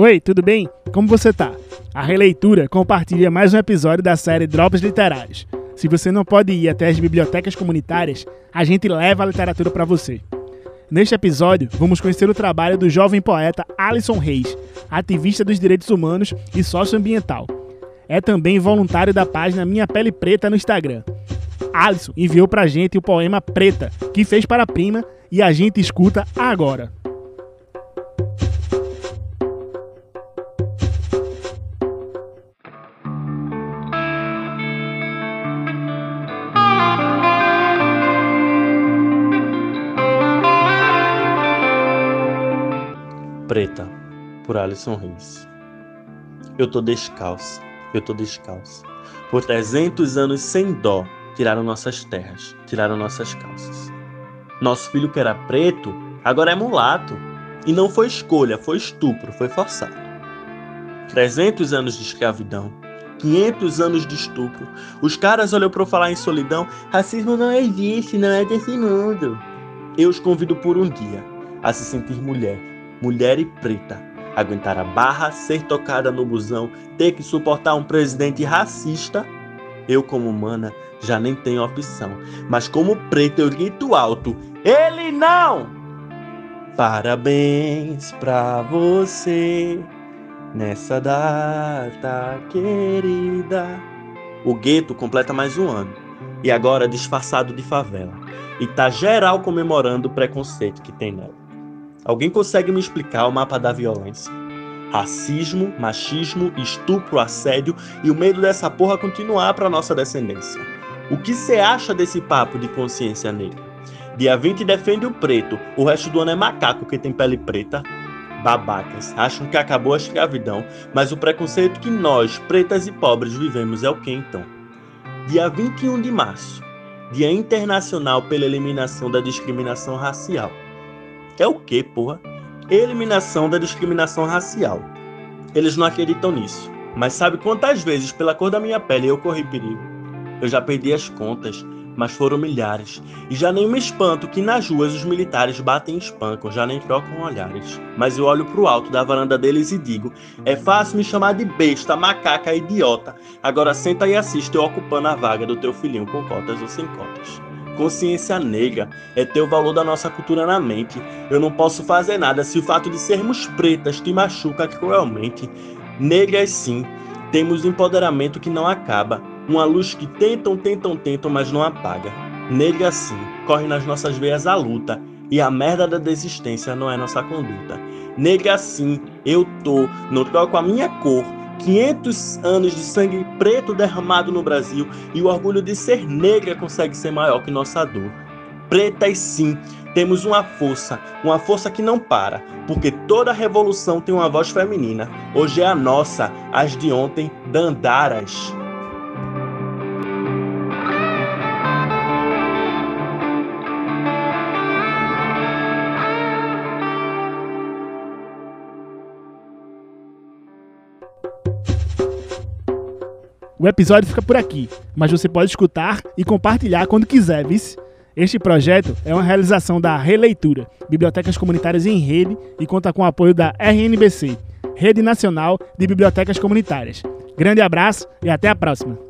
Oi, tudo bem? Como você tá? A Releitura compartilha mais um episódio da série Drops Literários. Se você não pode ir até as bibliotecas comunitárias, a gente leva a literatura para você. Neste episódio, vamos conhecer o trabalho do jovem poeta Alisson Reis, ativista dos direitos humanos e socioambiental. É também voluntário da página Minha Pele Preta no Instagram. Alisson enviou pra gente o poema Preta, que fez para a prima e a gente escuta agora. Preta, por Alisson Reis. Eu tô descalço, eu tô descalço. Por 300 anos sem dó, tiraram nossas terras, tiraram nossas calças. Nosso filho que era preto, agora é mulato. E não foi escolha, foi estupro, foi forçado. 300 anos de escravidão, 500 anos de estupro. Os caras olham para falar em solidão. Racismo não existe, não é desse mundo. Eu os convido por um dia a se sentir mulher, mulher e preta, aguentar a barra, ser tocada no busão, ter que suportar um presidente racista, eu como humana já nem tenho opção. Mas como preto eu grito alto, ele não! Parabéns pra você nessa data querida. O gueto completa mais um ano e agora disfarçado de favela. E tá geral comemorando o preconceito que tem nela. Alguém consegue me explicar o mapa da violência? Racismo, machismo, estupro, assédio e o medo dessa porra continuar para nossa descendência. O que você acha desse papo de consciência negra? Dia 20 defende o preto, o resto do ano é macaco que tem pele preta. Babacas, acham que acabou a escravidão, mas o preconceito que nós, pretas e pobres, vivemos é o que então? Dia 21 de março, Dia Internacional pela Eliminação da Discriminação Racial. É o que, porra? Eliminação da discriminação racial. Eles não acreditam nisso. Mas sabe quantas vezes, pela cor da minha pele, eu corri perigo? Eu já perdi as contas, mas foram milhares. E já nem me espanto que nas ruas os militares batem e espancam, já nem trocam olhares. Mas eu olho pro alto da varanda deles e digo: é fácil me chamar de besta, macaca, idiota. Agora senta e assiste eu ocupando a vaga do teu filhinho com cotas ou sem cotas. Consciência negra é ter o valor da nossa cultura na mente. Eu não posso fazer nada se o fato de sermos pretas te machuca cruelmente. Negras sim, temos empoderamento que não acaba. Uma luz que tentam, tentam, tentam, mas não apaga. Negra sim, corre nas nossas veias a luta. E a merda da desistência não é nossa conduta. Negra sim, eu tô, não troco a minha cor 500 anos de sangue preto derramado no Brasil e o orgulho de ser negra consegue ser maior que nossa dor. Pretas sim, temos uma força, uma força que não para, porque toda revolução tem uma voz feminina. Hoje é a nossa, as de ontem, Dandaras. O episódio fica por aqui, mas você pode escutar e compartilhar quando quiser, vice? Este projeto é uma realização da Releitura, Bibliotecas Comunitárias em Rede, e conta com o apoio da RNBC, Rede Nacional de Bibliotecas Comunitárias. Grande abraço e até a próxima!